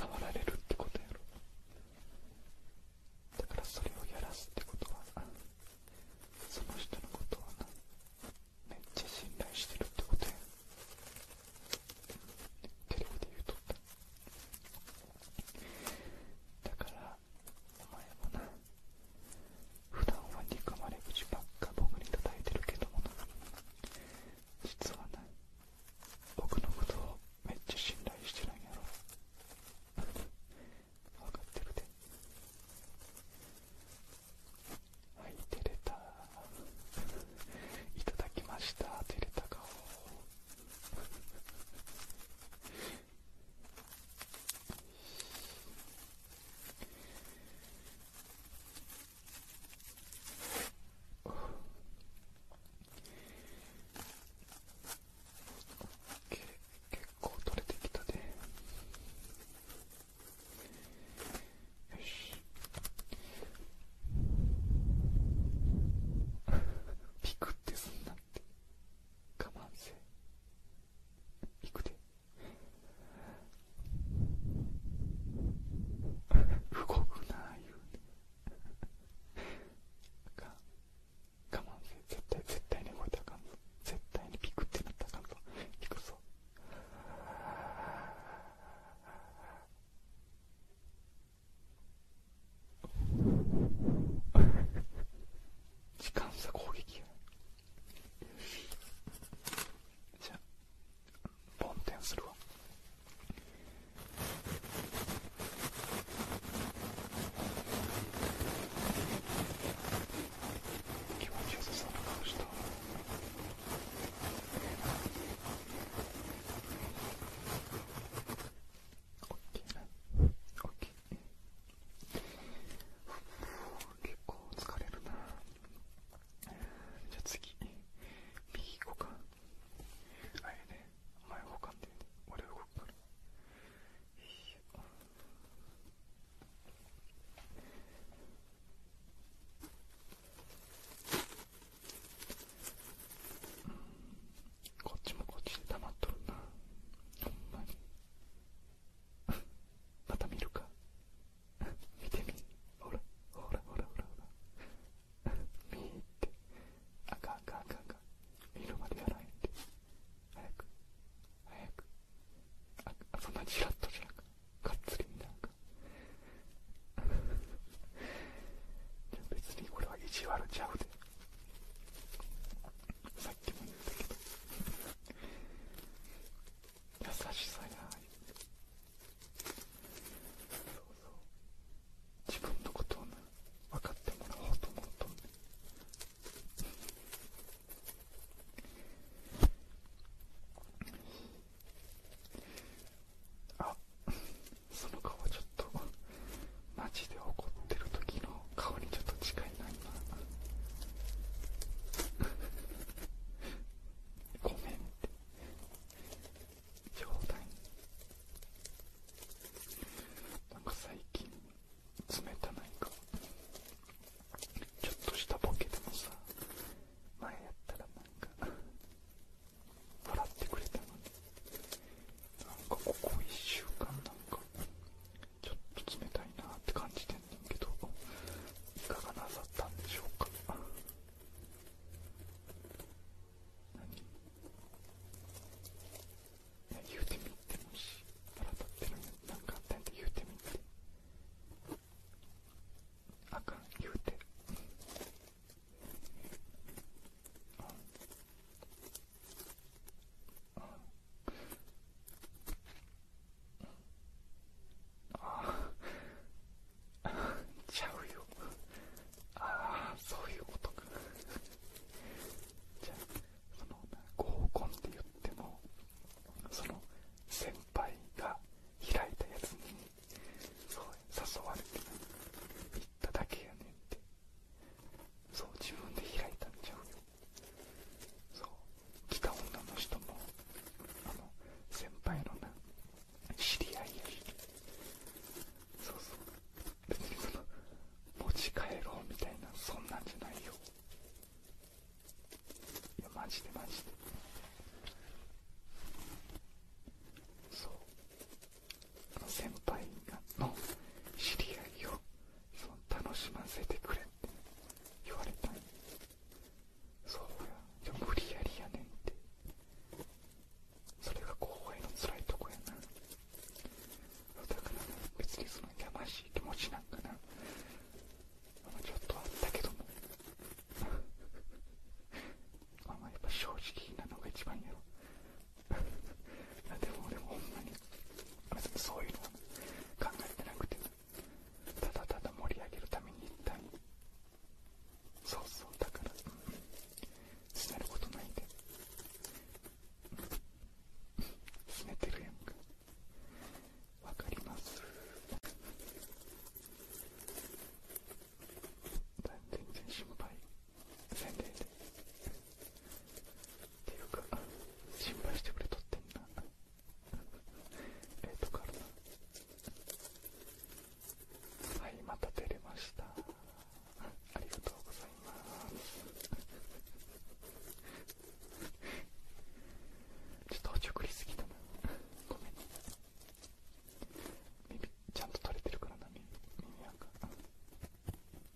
触られ